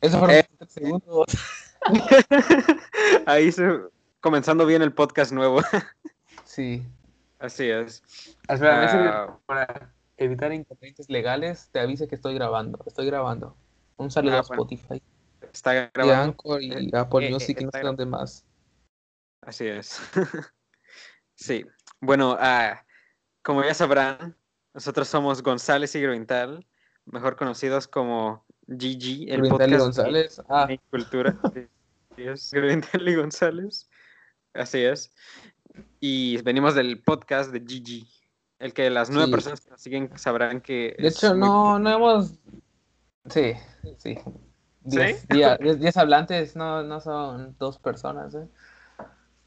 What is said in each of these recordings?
Eso fueron eh, segundos. Ahí se, comenzando bien el podcast nuevo. sí. Así es. Espera, uh, para evitar inconvenientes legales, te avise que estoy grabando. Estoy grabando. Un saludo ah, a Spotify. Está grabando. Y Anchor y eh, Apple eh, Music y no sé más. Así es. sí. Bueno, uh, como ya sabrán, nosotros somos González y Grointal, mejor conocidos como GG, el podcast y González. Ah. Cultura. y González. Así es. Y venimos del podcast de GG. El que las nueve personas que nos siguen sabrrán que. De hecho, no, no hemos. Sí, sí. Diez, hablantes no, no son dos personas, ¿eh?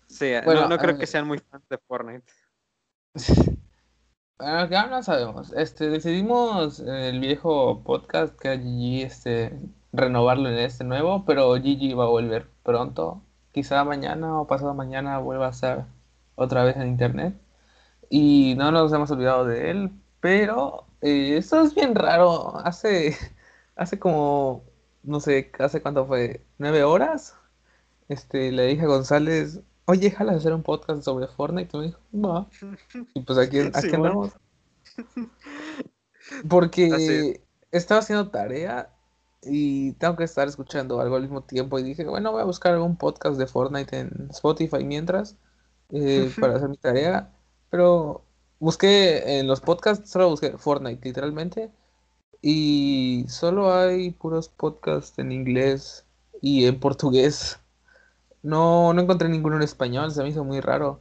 Sí, bueno, no, creo que sean muy fans de Fortnite. Bueno, ya no sabemos. Este, decidimos el viejo podcast que GG este, renovarlo en este nuevo, pero GG va a volver pronto. Quizá mañana o pasado mañana vuelva a estar otra vez en internet. Y no nos hemos olvidado de él, pero eh, esto es bien raro. Hace, hace como, no sé, hace cuánto fue, nueve horas. Este, le dije a González, oye, déjala hacer un podcast sobre Fortnite. Y me dijo, va. Y pues aquí, aquí andamos. Porque estaba haciendo tarea y tengo que estar escuchando algo al mismo tiempo. Y dije, bueno, voy a buscar algún podcast de Fortnite en Spotify mientras eh, para hacer mi tarea. Pero busqué en los podcasts, solo busqué Fortnite literalmente. Y solo hay puros podcasts en inglés y en portugués. No, no encontré ninguno en español, se me hizo muy raro.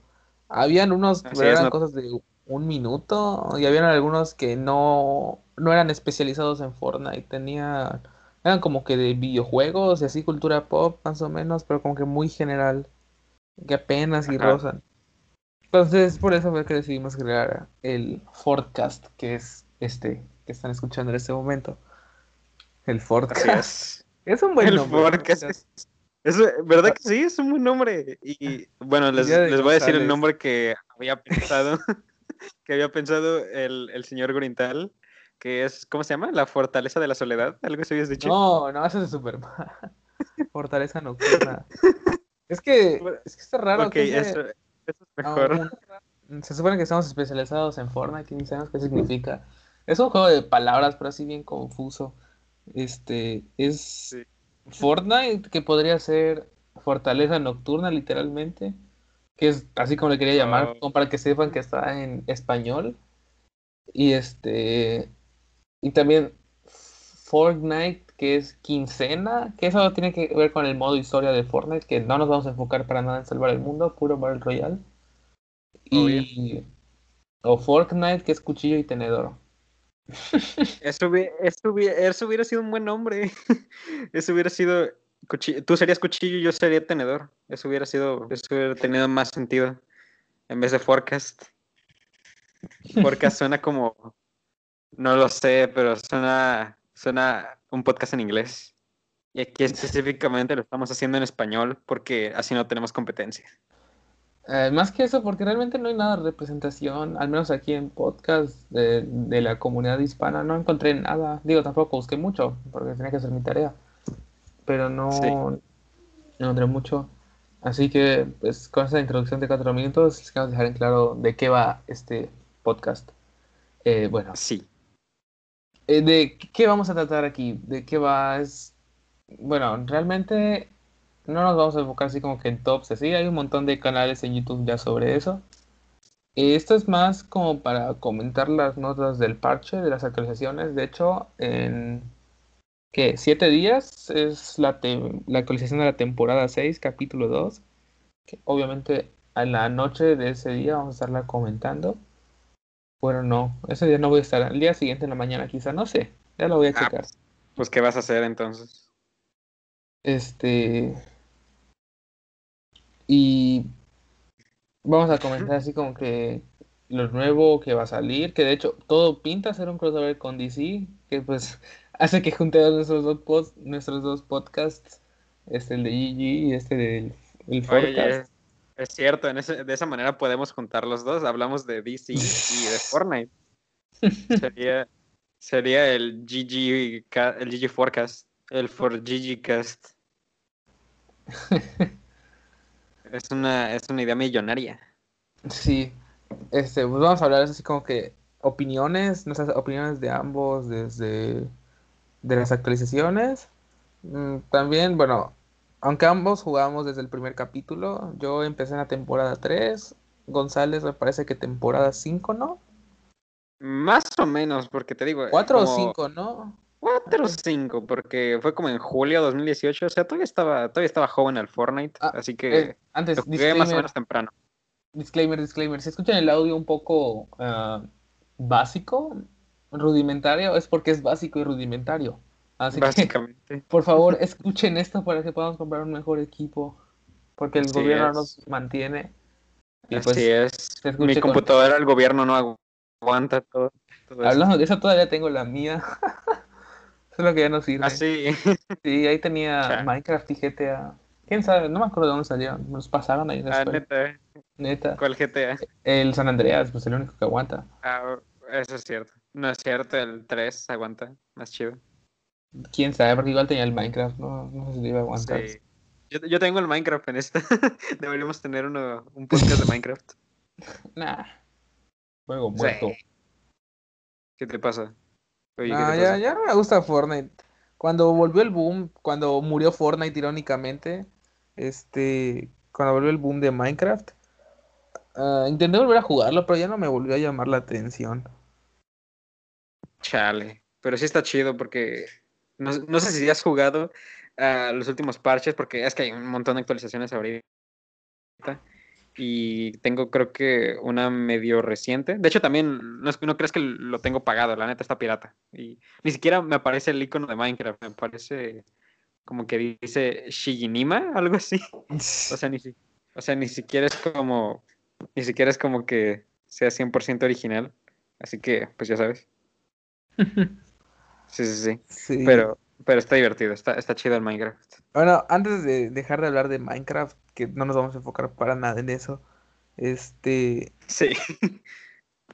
Habían unos que eran cosas de un minuto y habían algunos que no, no eran especializados en Fortnite, tenían, eran como que de videojuegos y así cultura pop más o menos, pero como que muy general, que apenas y rozan. Entonces, por eso fue que decidimos crear el Forecast, que es este que están escuchando en este momento. El Forecast. Es. un buen nombre. Es, ¿Verdad que sí? Es un buen nombre. Y bueno, les, voy a decir el nombre que había pensado, que había pensado el, el señor Grintal, que es, ¿cómo se llama? La Fortaleza de la Soledad, algo se habías dicho. No, no, eso es súper Fortaleza nocturna. es que, es que está raro. que eso, eso, es mejor. se supone que estamos especializados en Fortnite ni sabemos qué significa. Es un juego de palabras, pero así bien confuso. Este, es... Fortnite, que podría ser Fortaleza Nocturna, literalmente, que es así como le quería llamar, como para que sepan que está en español. Y este, y también Fortnite, que es quincena, que eso tiene que ver con el modo historia de Fortnite, que no nos vamos a enfocar para nada en salvar el mundo, puro Battle Royale. Y, o Fortnite, que es cuchillo y tenedor. Eso hubiera, sido un buen nombre. Eso hubiera sido. Tú serías cuchillo y yo sería tenedor. Eso hubiera sido. Eso hubiera tenido más sentido. En vez de forecast. Forecast suena como. No lo sé, pero suena. Suena un podcast en inglés. Y aquí específicamente lo estamos haciendo en español porque así no tenemos competencia. Eh, más que eso, porque realmente no hay nada de representación, al menos aquí en podcast de, la comunidad hispana, no encontré nada. Digo, tampoco busqué mucho, porque tenía que hacer mi tarea. Pero no, no encontré mucho. Así que, pues, con esta introducción de cuatro minutos, les quiero dejar en claro de qué va este podcast. Eh, bueno. Sí. Eh, ¿De qué vamos a tratar aquí? ¿De qué va? Es, bueno, realmente no nos vamos a enfocar así como que en tops, así hay un montón de canales en YouTube ya sobre eso. Esto es más como para comentar las notas del parche, de las actualizaciones. De hecho, en ¿qué? Siete días es la, la actualización de la temporada 6, capítulo 2. Que obviamente a la noche de ese día vamos a estarla comentando. Bueno, no, ese día no voy a estar. El día siguiente en la mañana quizá, no sé. Ya lo voy a ah, checar. pues, ¿qué vas a hacer entonces? Este, y vamos a comentar así como que lo nuevo que va a salir, que de hecho todo pinta a ser un crossover con DC, que pues hace que junte nuestros dos, post, nuestros dos podcasts, este el de GG y este del el podcast. es cierto, en ese, de esa manera podemos juntar los dos, hablamos de DC y de Fortnite. sería, sería el GG, el GG Forecast. El for Cast. es una, es una idea millonaria. Sí. Este, pues vamos a hablar así como que opiniones, nuestras opiniones de ambos desde de las actualizaciones. Mm, también, bueno, aunque ambos jugamos desde el primer capítulo, yo empecé en la temporada 3, González me parece que temporada 5, ¿no? Más o menos, porque te digo. 4 o 5, ¿no? 4 o 5, porque fue como en julio de 2018, o sea, todavía estaba, todavía estaba joven al Fortnite, ah, así que eh, antes, lo jugué más o menos temprano. Disclaimer, disclaimer, si escuchan el audio un poco uh, básico, rudimentario, es porque es básico y rudimentario. Así Básicamente. Que, por favor, escuchen esto para que podamos comprar un mejor equipo, porque el gobierno nos mantiene. Y Así pues, es. Mi computadora, el gobierno no aguanta todo. Hablando de eso, todavía tengo la mía. Solo que ya no sirve. Ah, sí. Sí, ahí tenía Minecraft y GTA. ¿Quién sabe? No me acuerdo de dónde salieron. Nos pasaron ahí después. Ah, neta. Neta. ¿Cuál GTA? El San Andreas, pues el único que aguanta. Ah, eso es cierto. No es cierto, el 3 aguanta. Más chido. Quién sabe, porque igual tenía el Minecraft, no, no sé si iba a aguantar. Sí. Yo, yo, tengo el Minecraft en esta. Deberíamos tener uno, un podcast de Minecraft. nah. Juego muerto. ¿Qué te pasa? Oye, Ya, ya no me gusta Fortnite. Cuando volvió el boom, cuando murió Fortnite irónicamente, este, cuando volvió el boom de Minecraft, uh, intenté volver a jugarlo, pero ya no me volvió a llamar la atención. Chale, pero sí está chido porque no, no sé si has jugado a los últimos parches, porque es que hay un montón de actualizaciones ahorita y tengo creo que una medio reciente. De hecho, también no, no crees que lo tengo pagado, la neta está pirata. Y ni siquiera me aparece el icono de Minecraft, me parece como que dice Shiginima, algo así. O sea, ni, o sea, ni siquiera es como, ni siquiera es como que sea 100% original. Así que, pues ya sabes. Sí, sí, sí. sí. Pero, pero está divertido, está, está chido el Minecraft. Bueno, antes de dejar de hablar de Minecraft, que no nos vamos a enfocar para nada en eso. Este. Sí.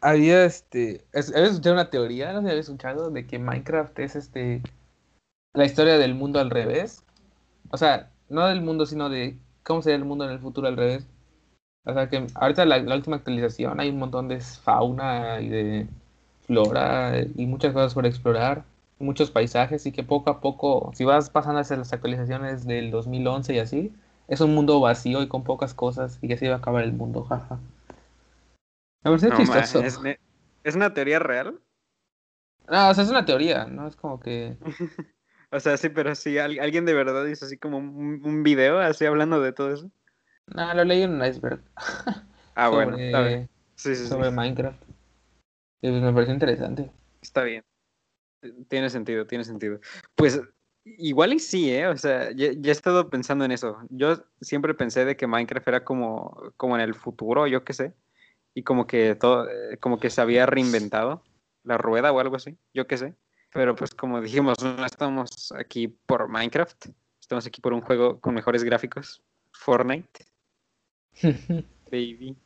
Había este. ¿Habías escuchado una teoría? No sé si habías escuchado de que Minecraft es este. La historia del mundo al revés. O sea, no del mundo, sino de cómo sería el mundo en el futuro al revés. O sea que ahorita la, la última actualización hay un montón de fauna y de flora y muchas cosas por explorar muchos paisajes y que poco a poco, si vas pasando hacia las actualizaciones del 2011 y así, es un mundo vacío y con pocas cosas y que se va a acabar el mundo, jaja. A ver, ¿es, ¿Es una teoría real? No, o sea, es una teoría, ¿no? Es como que... o sea, sí, pero si alguien de verdad hizo así como un, un video así hablando de todo eso. No, lo leí en un iceberg. ah, bueno, está bien. Sí, sí, sobre Minecraft. Y pues me pareció interesante. Está bien. Tiene sentido, tiene sentido. Pues igual y sí, ¿eh? O sea, ya, he estado pensando en eso. Yo siempre pensé de que Minecraft era como, como en el futuro, yo qué sé. Y como que todo, eh, como que se había reinventado la rueda o algo así, yo qué sé. Pero pues como dijimos, no estamos aquí por Minecraft, estamos aquí por un juego con mejores gráficos. Fortnite. baby.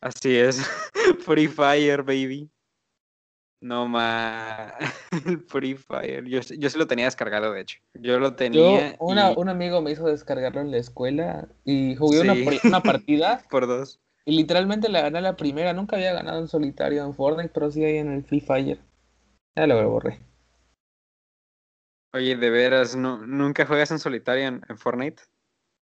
Así es. Free Fire, baby. No más. El Free Fire. Yo, yo sí lo tenía descargado, de hecho. Yo lo tenía. Un amigo me hizo descargarlo en la escuela y jugué una, una, partida. Por dos. Y literalmente la gané la primera. Nunca había ganado en solitario en Fortnite, pero sí ahí en el Free Fire. Ya lo borré. Oye, de veras, ¿no, ¿nunca juegas en solitario en, en Fortnite?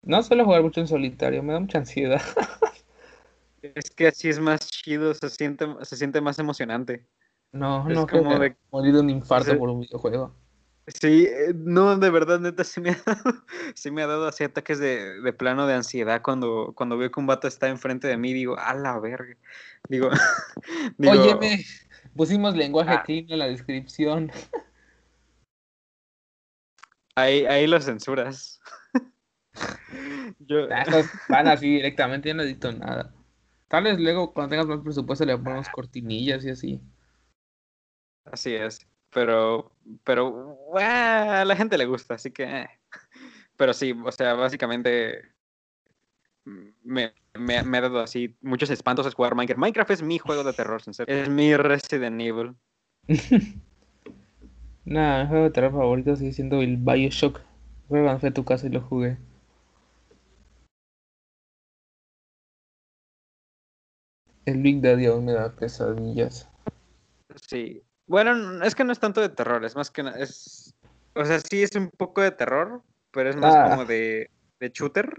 No suelo jugar mucho en solitario, me da mucha ansiedad. es que así es más chido, se siente, se siente más emocionante. No, no como creo de morir de un infarto por un videojuego. Sí, eh, no, de verdad, neta, sí me ha dado, sí me ha dado así ataques de, de, plano de ansiedad cuando, cuando veo que un vato está enfrente de mí, digo, a la verga. Digo, digo Óyeme, pusimos lenguaje ah, clean en la descripción. Ahí, ahí lo censuras. Yo... Ah, van así directamente, yo no edito nada. Tal vez luego, cuando tengas más presupuesto, le ponemos cortinillas y así. Así es. Pero, pero a la gente le gusta, así que. Eh. Pero sí, o sea, básicamente me, me, ha dado así muchos espantos a jugar Minecraft. Minecraft es mi juego de terror, Es mi Resident Evil. Nada, mi juego de terror favorito sigue siendo el Bioshock. Fue cuando fui a tu casa y lo jugué. El Big Daddy aún me da pesadillas. Sí. Bueno, es que no es tanto de terror, es más que es. O sea, sí es un poco de terror, pero es más Ah. como de, de shooter.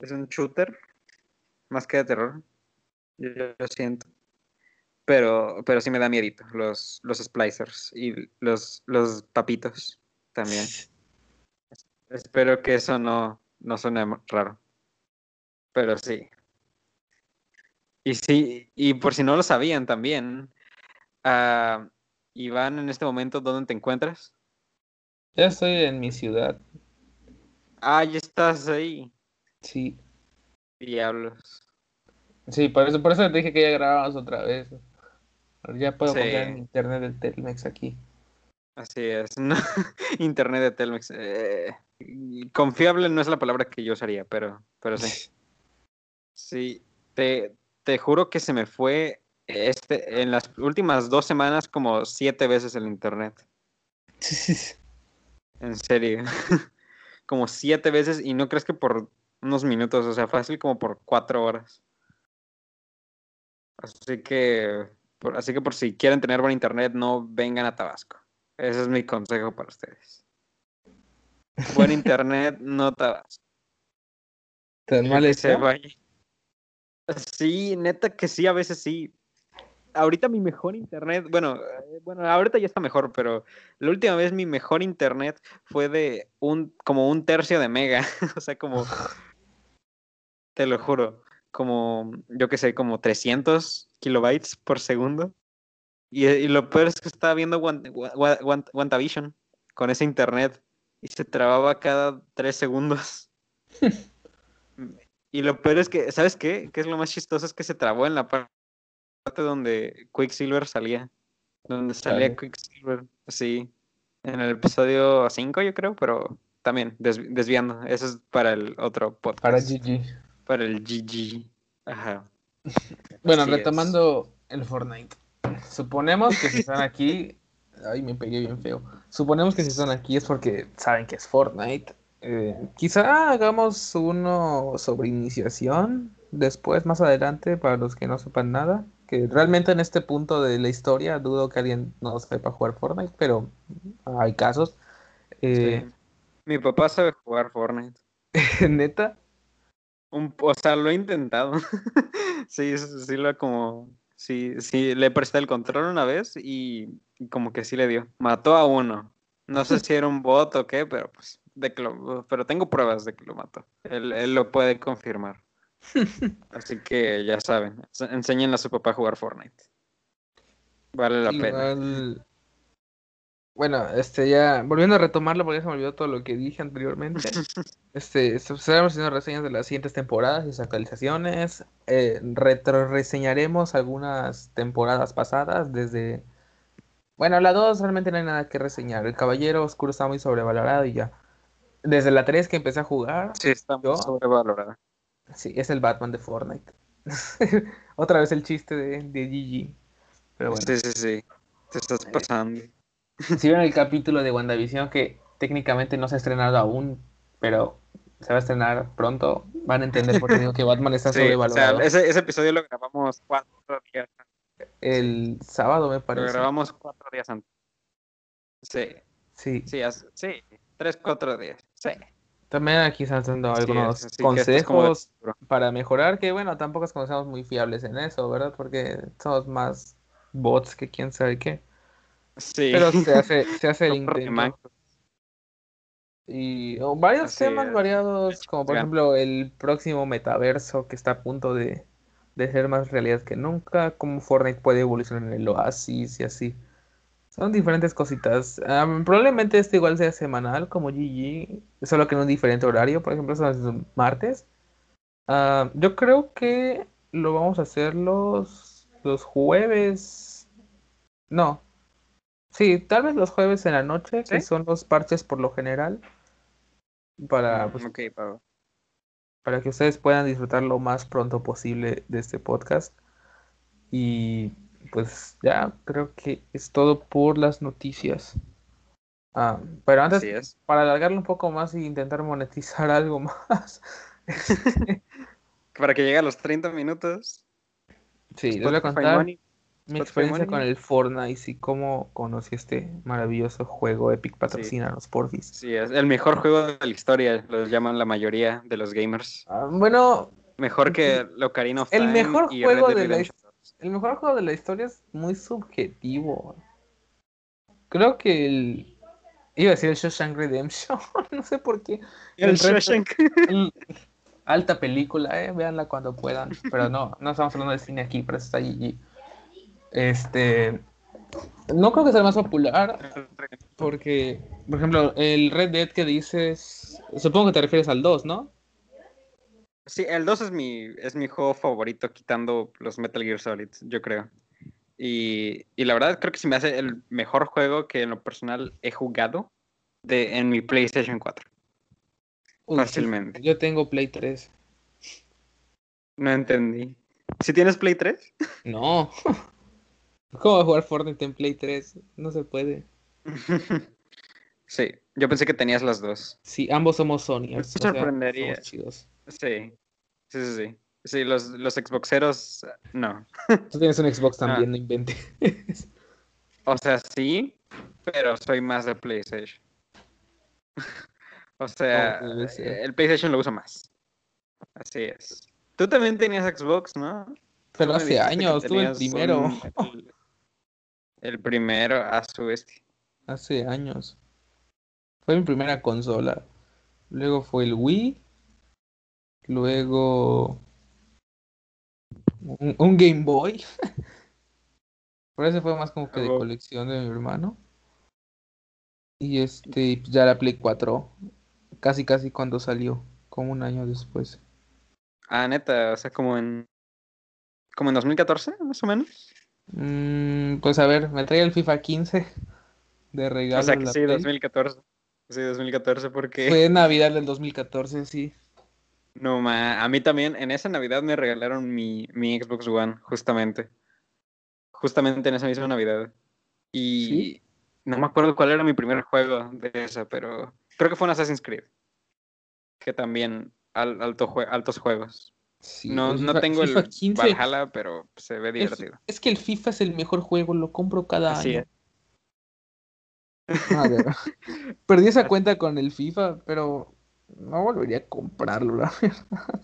Es un shooter. Más que de terror. Yo, yo lo siento. Pero, pero sí me da miedito. Los, los splicers y los, los papitos también. Espero que eso no, no suene raro. Pero sí. Y sí, y por si no lo sabían también, ah, Iván, en este momento, ¿dónde te encuentras? Ya estoy en mi ciudad. Ah, ya estás ahí. Sí. Diablos. Sí, por eso, por eso te dije que ya grabamos otra vez. Ya puedo Sí. confiar en internet del Telmex aquí. Así es. ¿no? Internet de Telmex. eh, confiable no es la palabra que yo usaría, pero, pero sí. Sí, te, te juro que se me fue este, en las últimas dos semanas como siete veces el internet. En serio. como siete veces y no crees que por unos minutos, o sea, fácil como por cuatro horas. Así que, por, así que por si quieren tener buen internet, no vengan a Tabasco. Ese es mi consejo para ustedes. Buen internet, no Tabasco. ¿Tan mal. Sí, neta que sí, a veces sí. Ahorita mi mejor internet, bueno, eh, bueno, ahorita ya está mejor, pero la última vez mi mejor internet fue de un, como un tercio de mega, o sea, como, te lo juro, como, yo qué sé, como 300 kilobytes por segundo. Y, y lo peor es que estaba viendo Wan- Wa- Wan- WandaVision con ese internet y se trababa cada tres segundos. Y lo peor es que, ¿sabes qué? ¿Qué es lo más chistoso? Es que se trabó en la par- parte donde Quicksilver salía. Donde salía. Quicksilver, sí. En el episodio 5, yo creo, pero también desvi- desviando. Eso es para el otro podcast. Para GG. Para el GG. Ajá. Bueno, Así es. retomando el Fortnite. Suponemos que si están aquí. Ay, me pegué bien feo. Suponemos que si están aquí es porque saben que es Fortnite. Eh, quizá hagamos uno sobre iniciación después, más adelante, para los que no sepan nada. Que realmente en este punto de la historia dudo que alguien no sepa jugar Fortnite, pero hay casos. Eh, Sí. Mi papá sabe jugar Fortnite. Neta, Un, o sea, lo he intentado. sí, sí, lo como. Sí, sí, le presté el control una vez y, y como que sí le dio. Mató a uno. No sé si era un bot o qué, pero pues, de que lo- pero tengo pruebas de que lo mató. Él, él lo puede confirmar. Así que ya saben, ense- enséñenle a su papá a jugar Fortnite. Vale la pena. Bueno, este ya, volviendo a retomarlo porque ya se me olvidó todo lo que dije anteriormente. Este, estaremos haciendo reseñas de las siguientes temporadas y sus actualizaciones. Eh, retroreseñaremos algunas temporadas pasadas desde... Bueno, la 2 realmente no hay nada que reseñar. El Caballero Oscuro está muy sobrevalorado y ya. Desde la 3 que empecé a jugar, Sí, está muy ¿Yo? sobrevalorada. Sí, es el Batman de Fortnite. Otra vez el chiste de, de GG. Pero bueno. Sí, sí, sí. Te estás pasando. Si vieron el capítulo de WandaVision que técnicamente no se ha estrenado aún, pero se va a estrenar pronto, van a entender por qué digo que Batman está Sí, o sea, sobrevalorado. ese, ese episodio lo grabamos cuatro días El sábado me Lo parece. grabamos cuatro días antes. Sí, Sí. sí, sí, tres, cuatro días. Sí. También aquí están dando algunos que es como consejos para mejorar, que bueno, tampoco es como seamos muy fiables en eso, ¿verdad? Porque somos más bots que quién sabe qué. Sí. Pero se hace, se hace el intento. Y varios Así temas es. variados, como por ejemplo el próximo metaverso que está a punto de, de ser más realidad que nunca, cómo Fortnite puede evolucionar en el Oasis y así. Son diferentes cositas. Am, probablemente este igual sea semanal como GG, solo que en un diferente horario, por ejemplo, son los martes. Ah, yo creo que lo vamos a hacer los, los jueves. No. Sí, tal vez los jueves en la noche, que son los parches por lo general. Para, Mm, pues, ok, Pablo. para que ustedes puedan disfrutar lo más pronto posible de este podcast. Y pues ya creo que es todo por las noticias. Ah, pero antes, es. para alargarlo un poco más y intentar monetizar algo más. Para que llegue a los 30 minutos. sí, les voy a contar Money. mi experiencia con el Fortnite y cómo conocí este maravilloso juego. Epic patrocínanos, porfis. Sí, es el mejor juego de la historia, lo llaman la mayoría de los gamers. Ah, bueno, Mejor que Locarino of El Time mejor y juego Red de la 2. El mejor juego de la historia es muy subjetivo. Creo que el. Iba a decir el Shawshank Redemption, no sé por qué. El El Shawshank. El- Alta película, eh, véanla cuando puedan. Pero no, no estamos hablando de cine aquí, pero está GG. Este. No creo que sea el más popular, porque, por ejemplo, el Red Dead que dices. Supongo que te refieres al 2, ¿no? Sí, el 2 es mi, es mi juego favorito, quitando los Metal Gear Solid, yo creo. Y, y la verdad creo que se me hace el mejor juego que en lo personal he jugado de, en mi PlayStation 4. Uy, sí, Fácilmente. yo tengo Play 3. No entendí. ¿Si tienes Play 3? No. ¿Cómo va a jugar Fortnite en Play 3? No se puede. sí, yo pensé que tenías las dos. Sí, ambos somos o sea, sorprendería. somos chidos. Sí, sí, sí, sí. Sí, los, los Xboxeros, no. Tú tienes un Xbox Ah. también, no inventes. O sea, sí, pero soy más de PlayStation. o sea, debe ser. el PlayStation lo uso más. Así es. Tú también tenías Xbox, ¿no? Tú Pero hace años, tuve el primero. un- el, el primero a su. Hace años. Fue mi primera consola. Luego fue el Wii. Luego. Un, un Game Boy. Pero ese fue más como que de colección de mi hermano. Y este, ya la Play 4. Casi, casi cuando salió. Como un año después. Ah, neta, o sea, como en. Como en 2014, más o menos. Mm, pues a ver, me trae el FIFA 15 de regalo. O sea que sí, Play. 2014. Sí, 2014, porque. Fue Navidad del 2014, sí. No, ma, a mí también, en esa Navidad me regalaron mi, mi Xbox One, justamente. Justamente en esa misma Navidad. Y ¿Sí? no me acuerdo cuál era mi primer juego de esa, pero creo que fue un Assassin's Creed. Que también, al- alto jue- altos juegos. Sí, No, el no tengo FIFA el 15 Valhalla, pero se ve divertido. es que el FIFA es el mejor juego, lo compro cada Así año. es. A ver, Perdí esa cuenta con el FIFA, pero no volvería a comprarlo, la verdad.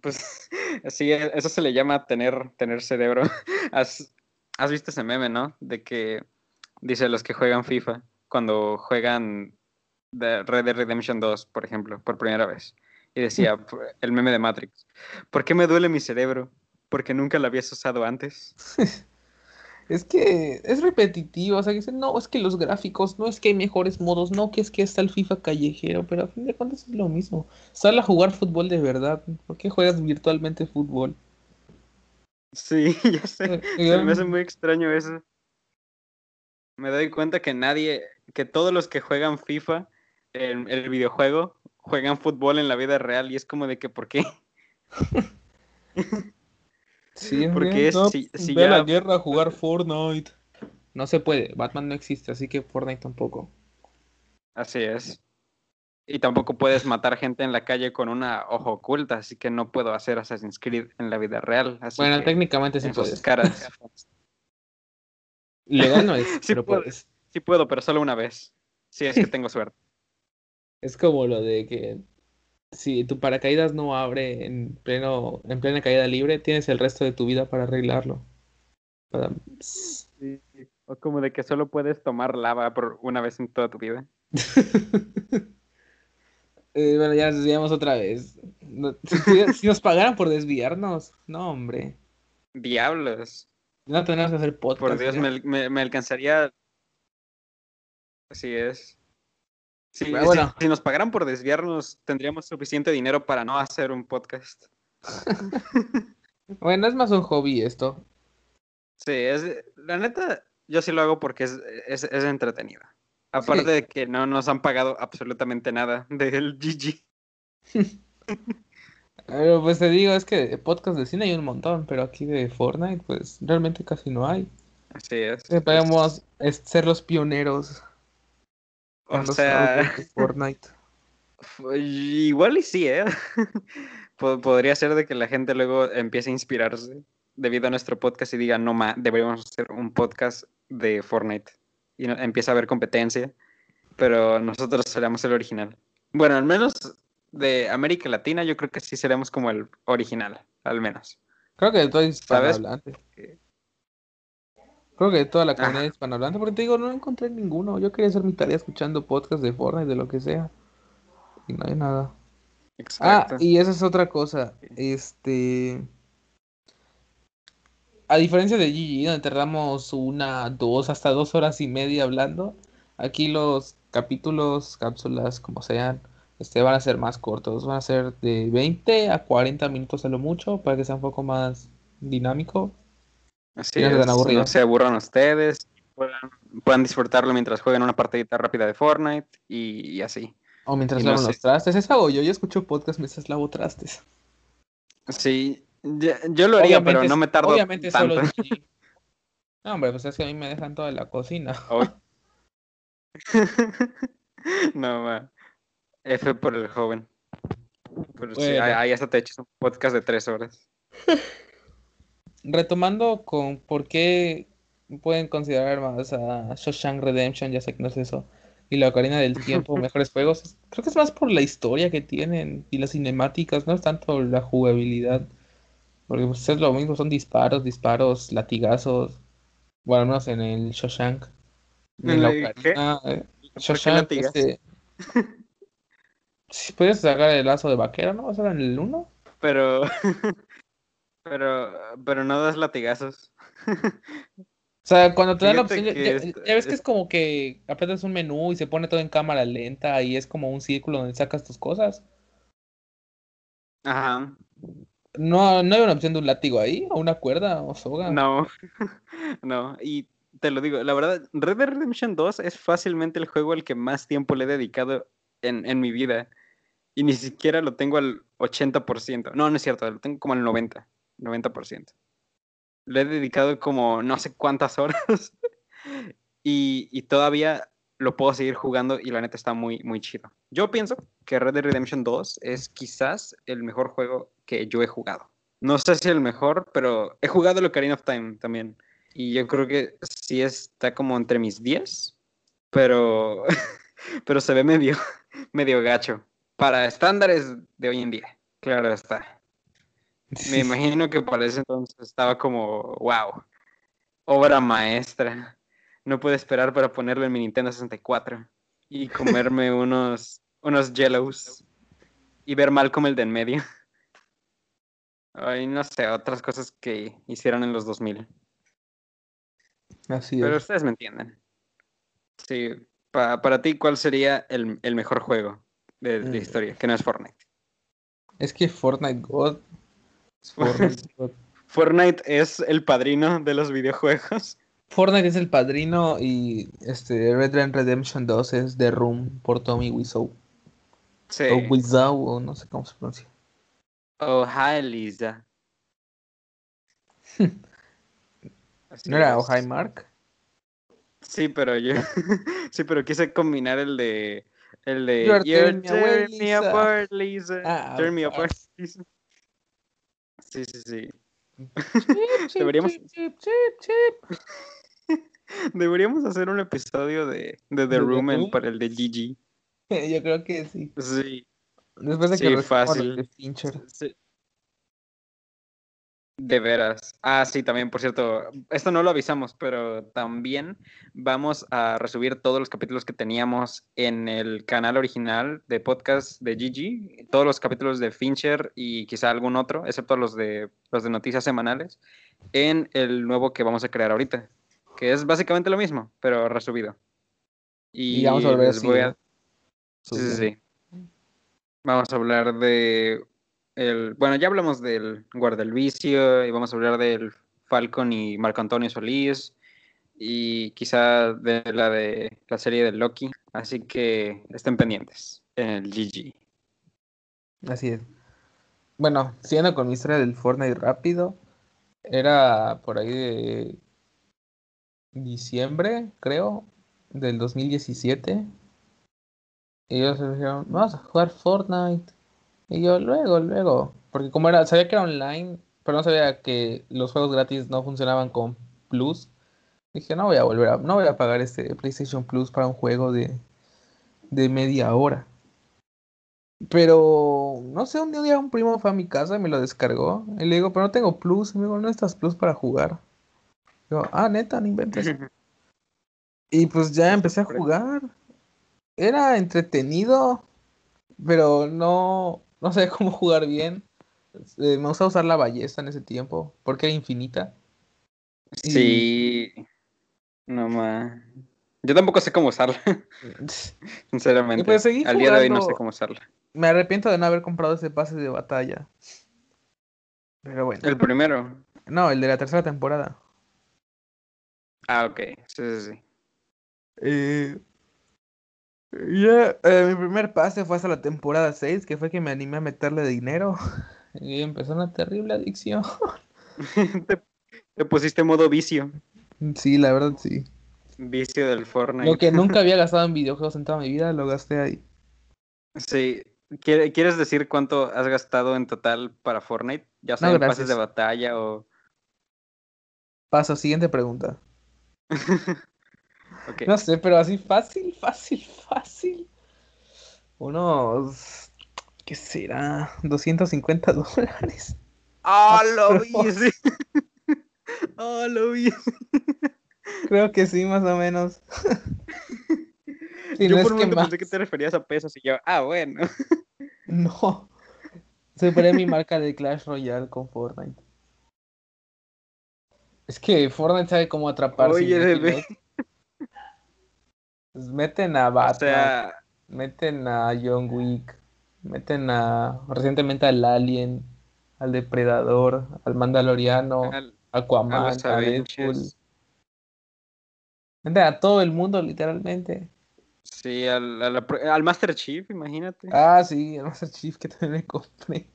Pues sí, e- eso se le llama tener, tener cerebro. ¿Has, has visto ese meme, no? De que dice los que juegan FIFA, cuando juegan de Red Dead Redemption 2, por ejemplo, por primera vez. Y decía el meme de Matrix. ¿Por qué me duele mi cerebro? Porque nunca lo habías usado antes. Es que es repetitivo, o sea, que dicen, no, es que los gráficos, no es que hay mejores modos, no, que es que está el FIFA callejero, pero a fin de cuentas es lo mismo. Sal a jugar fútbol de verdad, ¿por qué juegas virtualmente fútbol? Sí, ya sé. Eh, Se me hace muy extraño eso. Me doy cuenta que nadie, que todos los que juegan FIFA en el videojuego juegan fútbol en la vida real y es como de que, ¿por qué? Sí, Porque bien, es- no, si- si ve a la ya- guerra a jugar Fortnite. No se puede, Batman no existe, así que Fortnite tampoco. Así es. Y tampoco puedes matar gente en la calle con una ojo oculta, así que no puedo hacer Assassin's Creed en la vida real. Así Bueno, que técnicamente sí puedes. caras. Legal no es, Sí pero puedes. puedes. Sí puedo, pero solo una vez. Si es que tengo suerte. Es como lo de que si tu paracaídas no abre en pleno, en plena caída libre, tienes el resto de tu vida para arreglarlo. Para- Sí, O como de que solo puedes tomar lava por una vez en toda tu vida. Eh, bueno, ya nos desviamos otra vez. No- si, nos pagaran por desviarnos, no, hombre. Diablos. No tenemos que hacer podcast. Por Dios, me- me alcanzaría. Así es. Sí, si- nos pagaran por desviarnos, tendríamos suficiente dinero para no hacer un podcast. Bueno, es más un hobby esto. Sí, es, la neta, yo sí lo hago porque es, es, es entretenido. Aparte Sí. de que no nos han pagado absolutamente nada del GG. Pero pues te digo, es que podcast de cine hay un montón, pero aquí de Fortnite, pues realmente casi no hay. Así es. Podemos ser los pioneros. O sea, Fortnite. Igual y sí, ¿eh? Podría ser de que la gente luego empiece a inspirarse debido a nuestro podcast y diga, no, ma, deberíamos hacer un podcast de Fortnite. Y empieza a haber competencia, pero nosotros seremos el original. Bueno, al menos de América Latina, yo creo que sí seremos como el original, al menos. Creo que todo hispanohablante. Creo que de toda la comunidad hispanohablante, porque te digo, no encontré ninguno. Yo quería hacer mi tarea escuchando podcast de Fortnite, de lo que sea. Y no hay nada. Ah, y esa es otra cosa. Este. A diferencia de GG, donde tardamos una, dos, hasta dos horas y media hablando, aquí los capítulos, cápsulas, como sean, este, van a ser más cortos. Van a ser de 20 a 40 minutos a lo mucho, para que sea un poco más dinámico. Así no, no se aburran ustedes, puedan, disfrutarlo mientras jueguen una partidita rápida de Fortnite y así. O mientras lavan los trastes. Eso hago yo. Yo escucho podcast mientras lavo trastes. Sí, yo, lo haría, pero no me tardo obviamente tanto. Solo no, hombre, pues es que a mí me dejan toda la cocina. no, ma. F por el joven. Pero sí, ahí hasta te echas un podcast de tres horas. Retomando con por qué pueden considerar más a Shawshank Redemption, ya sé que no es eso y la Ocarina del Tiempo, mejores juegos. Creo que es más por la historia que tienen y las cinemáticas, no es tanto la jugabilidad. Porque pues, es lo mismo, son disparos, disparos, latigazos. Bueno, al menos en el Shoshank. En la Ocarina. Eh, Shoshank, este... Si puedes sacar el lazo de vaquero, ¿no? ¿Vas a en el 1? Pero. pero. Pero no das latigazos. O sea, cuando te dan la opción, ya, ves que es como que aprietas un menú y se pone todo en cámara lenta y es como un círculo donde sacas tus cosas. Ajá. No, no hay una opción de un látigo ahí, o una cuerda, o soga. No, no, y te lo digo, la verdad, Red Dead Redemption 2 es fácilmente el juego al que más tiempo le he dedicado en, en mi vida. Y ni siquiera lo tengo al 80%. No, no es cierto, lo tengo como al 90%. 90% le he dedicado como no sé cuántas horas y, todavía lo puedo seguir jugando y la neta está muy, muy chido. Yo pienso que Red Dead Redemption 2 es quizás el mejor juego que yo he jugado. No sé si el mejor, pero he jugado el Ocarina of Time también. Y yo creo que sí está como entre mis 10, pero, pero se ve medio, medio gacho. Para estándares de hoy en día, claro está. Me imagino que para ese entonces estaba como, wow, obra maestra. No puedo esperar para ponerlo en mi Nintendo 64 y comerme unos, unos Jellos y ver mal como el de en medio. Ay, no sé, otras cosas que hicieron en los 2000. Así Pero ustedes me entienden. Sí, para ti, ¿cuál sería el, mejor juego de, de, mm. historia? Que no es Fortnite. Es que Fortnite God Fortnite. es el padrino de los videojuegos. Fortnite es el padrino y este Red Dead Redemption 2 es The Room por Tommy Wiseau. Sí. O Wiseau, o no sé cómo se pronuncia. Oh, hi Lisa. ¿No era Oh, hi Mark? Sí, pero yo. sí, pero quise combinar el de. El de. You're, me apart, Lisa. Ah, turn me apart, Lisa. Sí, sí, sí. Deberíamos... Deberíamos hacer un episodio de, de The Room para el de Gigi. Yo creo que sí. Sí. Después de que sí, fácil. De Fincher. Sí. De veras. Ah, sí, también, por cierto, esto no lo avisamos, pero también vamos a resubir todos los capítulos que teníamos en el canal original de podcast de Gigi, todos los capítulos de Fincher y quizá algún otro, excepto los de los de noticias semanales, en el nuevo que vamos a crear ahorita, que es básicamente lo mismo, pero resubido. Y, vamos a volver voy a... Sí, sí, sí. Vamos a hablar de bueno, ya hablamos del Guardalvicio y vamos a hablar del Falcon y Marco Antonio Solís y quizá de la de la serie de Loki. Así que estén pendientes en el GG. Así es. Bueno, siguiendo con mi historia del Fortnite rápido, era por ahí de diciembre, creo, del 2017. Y ellos dijeron, vamos a jugar Fortnite. Y yo, luego, luego. Porque como era, sabía que era online, pero no sabía que los juegos gratis no funcionaban con Plus. Dije, no voy a volver a, no voy a pagar este PlayStation Plus para un juego de, de media hora. Pero, no sé, un día un primo fue a mi casa y me lo descargó. Y le digo, pero no tengo Plus. Y me digo, no estás Plus para jugar. Yo, ah, neta, no inventes. y pues ya empecé a jugar. Era entretenido, pero no, no sé cómo jugar bien. Eh, me gusta usar la ballesta en ese tiempo, porque era infinita. Sí. No más. Yo tampoco sé cómo usarla. Sinceramente. Pues Al día de hoy no sé cómo usarla. Me arrepiento de no haber comprado ese pase de batalla. Pero bueno. ¿El primero? No, el de la tercera temporada. Ah, ok. Sí, sí, sí. Eh, ya, eh, mi primer pase fue hasta la temporada 6, que fue que me animé a meterle dinero. Y empezó una terrible adicción. te, te pusiste modo vicio. Sí, la verdad sí. Vicio del Fortnite. Lo que nunca había gastado en videojuegos en toda mi vida, lo gasté ahí. Sí. ¿Quieres decir cuánto has gastado en total para Fortnite? Ya sea No, en pases de batalla o... Paso, siguiente pregunta. No sé, pero así fácil, fácil, fácil. Unos, ¿qué será? 250 dólares. ¡Ah, lo Pero- vi! ¡Ah, lo vi! Creo que sí, más o menos. Sí, Yo no por es un que momento más. pensé que te referías a pesos y yo, ah, bueno. No. Superé mi marca de Clash Royale con Fortnite. Es que Fortnite sabe cómo atrapar Oye, bebé. Pues meten a O Batman, sea, meten a John Wick, meten a recientemente al Alien, al Depredador, al Mandaloriano, al- a a Aquaman, los a Deadpool. Meten a todo el mundo, literalmente. Sí, al, a la pro- al Master Chief, imagínate. Ah, sí, el Master Chief que también me compré.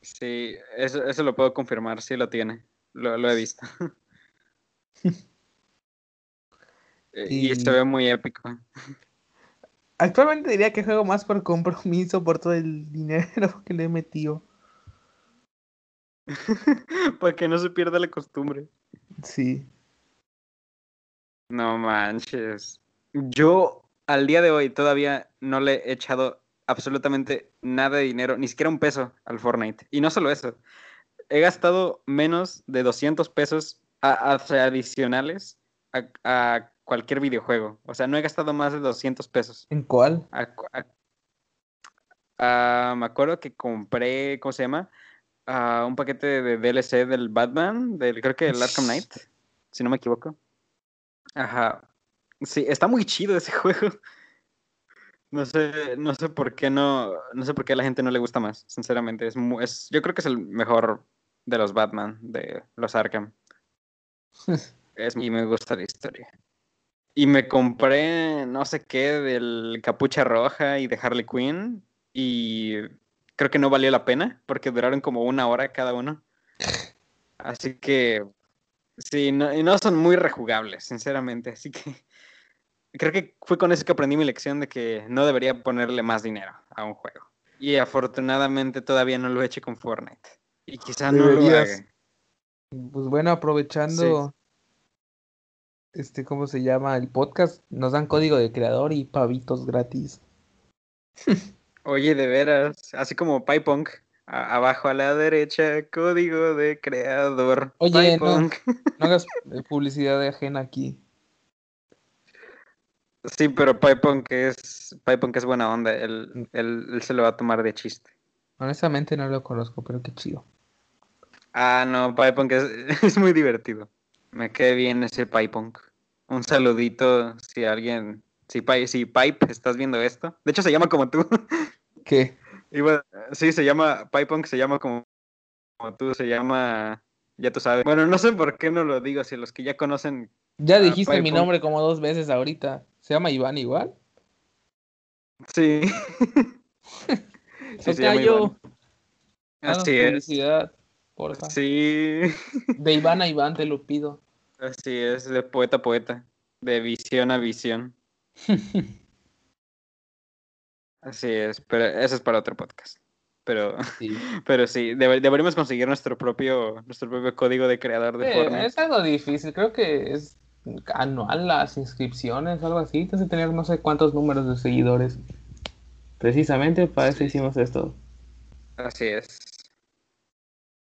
Sí, eso, eso lo puedo confirmar, sí lo tiene. Lo, lo he visto. Eh, y... Y- se ve muy épico. Actualmente diría que juego más por compromiso, por todo el dinero que le he metido. Para que no se pierda la costumbre. Sí. No manches. Yo al día de hoy todavía no le he echado absolutamente nada de dinero, ni siquiera un peso al Fortnite. Y no solo eso, he gastado menos de 200 pesos a- a- adicionales a, a cualquier videojuego. O sea, no he gastado más de 200 pesos. ¿En cuál? A cu- a- ah, me acuerdo que compré, ¿cómo se llama? Ah, un paquete de DLC del Batman, del, creo que el Arkham Knight, si no me equivoco. Ajá. Sí, está muy chido ese juego. No sé, no sé por qué no, no sé por qué a la gente no le gusta más, sinceramente. Es, es, yo creo que es el mejor de los Batman, de los Arkham. Es- y me gusta la historia. Y me compré no sé qué del Capucha Roja y de Harley Quinn. Y creo que no valió la pena porque duraron como una hora cada uno. Así que sí, no, y no son muy rejugables, sinceramente. Así que creo que fue con eso que aprendí mi lección de que no debería ponerle más dinero a un juego. Y afortunadamente todavía no lo he hecho con Fortnite. Y quizá no lo haga. Pues bueno, aprovechando este, ¿cómo se llama? El podcast, nos dan código de creador y pavitos gratis. Oye, de veras, así como PyPunk, a- abajo a la derecha, código de creador. Oye, no. No hagas eh, publicidad de ajena aquí. Sí, pero PyPunk es, PyPunk es buena onda, él, él, él se lo va a tomar de chiste. Honestamente no lo conozco, pero qué chido. Ah, no, PyPunk es, es muy divertido. Me quedé bien ese PyPunk. Un saludito si alguien, si, si Pipe estás viendo esto. De hecho se llama como tú. ¿Qué? Sí, se llama PyPunk, se llama como, como tú, se llama, ya tú sabes. Bueno, no sé por qué no lo digo, si los que ya conocen Ya Ah, dijiste mi nombre como dos veces ahorita. ¿Se llama Iván igual? Sí. Sí, Iván. haznos Así es. Porfa. Sí. De Iván a Iván te lo pido. Así es, de poeta a poeta, de visión a visión. Así es, pero eso es para otro podcast. Pero sí, pero sí deberíamos conseguir nuestro propio, nuestro propio código de creador de Fortnite. Es algo difícil, creo que es anual las inscripciones, algo así. Entonces tener no sé cuántos números de seguidores. Precisamente para eso hicimos esto. Así es.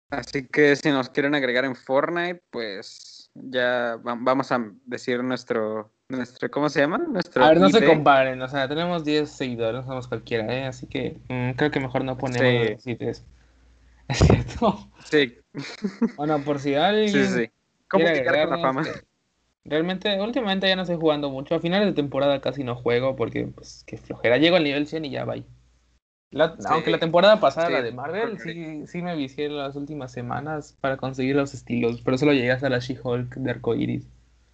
Así que si nos quieren agregar en Fortnite, pues ya vamos a decir nuestro, nuestro ¿cómo se llama? Nuestro a ver, no se comparen, o sea, tenemos 10 seguidores, no somos cualquiera, ¿eh? Así que mm, creo que mejor no ponemos sí. ¿Es cierto? Sí. Bueno, por si alguien... Sí, sí. ¿Cómo con la fama? Realmente, últimamente ya no estoy jugando mucho. A finales de temporada casi no juego porque, pues, qué flojera. Llego al nivel 100 y ya Aunque la temporada pasada, la de Marvel, sí, sí me vicié las últimas semanas para conseguir los estilos, pero solo llegué hasta la She-Hulk de arcoiris.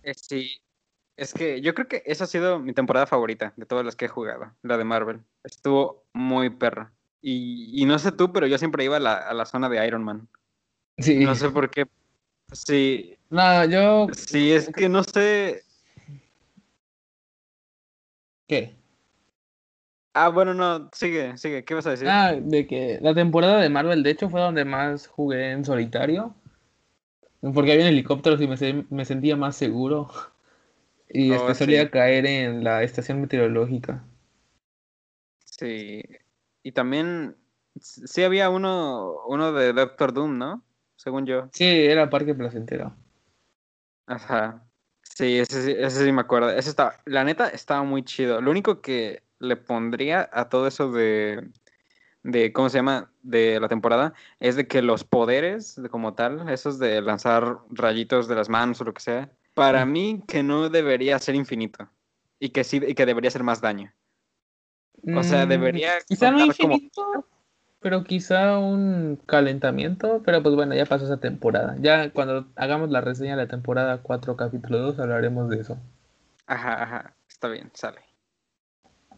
Eh, sí, es que yo creo que esa ha sido mi temporada favorita de todas las que he jugado, la de Marvel. Estuvo muy perra. Y, no sé tú, pero yo siempre iba a la, a la zona de Iron Man. Sí. No sé por qué. Sí. No, yo. Sí, es que no sé. ¿Qué? Ah, bueno, no, sigue, sigue, ¿qué vas a decir? Ah, de que la temporada de Marvel, de hecho, fue donde más jugué en solitario. Porque había helicópteros y me, me sentía más seguro. Y oh, este, solía caer en la estación meteorológica. Sí. Y también, sí había uno, uno de Doctor Doom, ¿no? Según yo. Sí, era Parque Placentero. Ajá. Sí, ese, ese sí me acuerdo. Ese estaba, la neta estaba muy chido. Lo único que le pondría a todo eso de, de, ¿cómo se llama? De la temporada, es de que los poderes, de como tal, esos de lanzar rayitos de las manos o lo que sea, para mí que no debería ser infinito. Y que sí, y que debería ser más daño. O sea, mm, debería. Quizá no infinito, pero quizá un calentamiento. Pero pues bueno, ya pasó esa temporada. Ya cuando hagamos la reseña de la temporada 4, capítulo 2, hablaremos de eso. Ajá, ajá. Está bien, sale.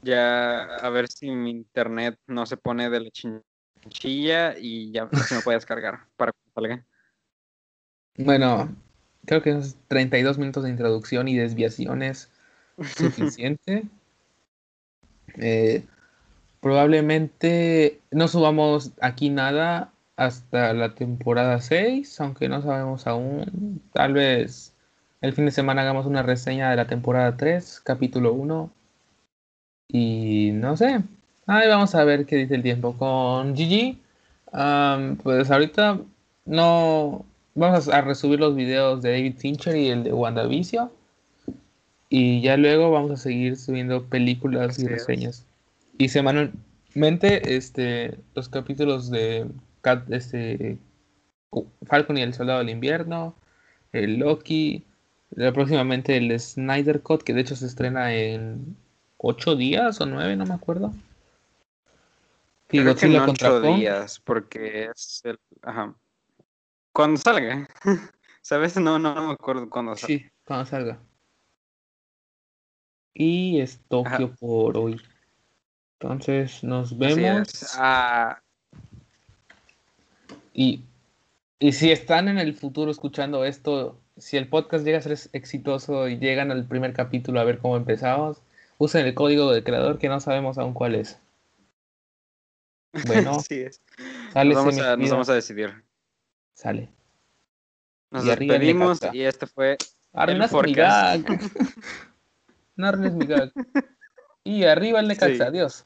Ya a ver si mi internet no se pone de la chinchilla y ya se me puede descargar para que salga. Bueno, creo que es 32 minutos de introducción y desviaciones suficiente. Eh, probablemente no subamos aquí nada hasta la temporada 6, aunque no sabemos aún. Tal vez el fin de semana hagamos una reseña de la temporada 3, capítulo 1 y no sé. Ahí vamos a ver qué dice el tiempo. Con Gigi, pues ahorita no. Vamos a resubir los videos de David Fincher y el de WandaVision. Y ya luego vamos a seguir subiendo películas y reseñas. Y semanalmente, este, los capítulos de este, Falcon y el Soldado del Invierno, el Loki, próximamente el Snyder Cut, que de hecho se estrena en ocho días o nueve, no me acuerdo. Godzilla contra ocho días, porque es el... Ajá. Cuando salga. ¿Sabes? No, no, no me acuerdo cuándo salga. Sí, cuando salga. Y es Tokio por hoy. Entonces, nos vemos. Ah. Y, y si están en el futuro escuchando esto, si el podcast llega a ser exitoso y llegan al primer capítulo a ver cómo empezamos, usen el código del creador que no sabemos aún cuál es. Bueno, es. nos, vamos a, nos, vamos a, decidir. Sale. Nos y despedimos y este fue. Arruinaste mi gag. no arruines mi gag. Y arriba el Necaxa, adiós.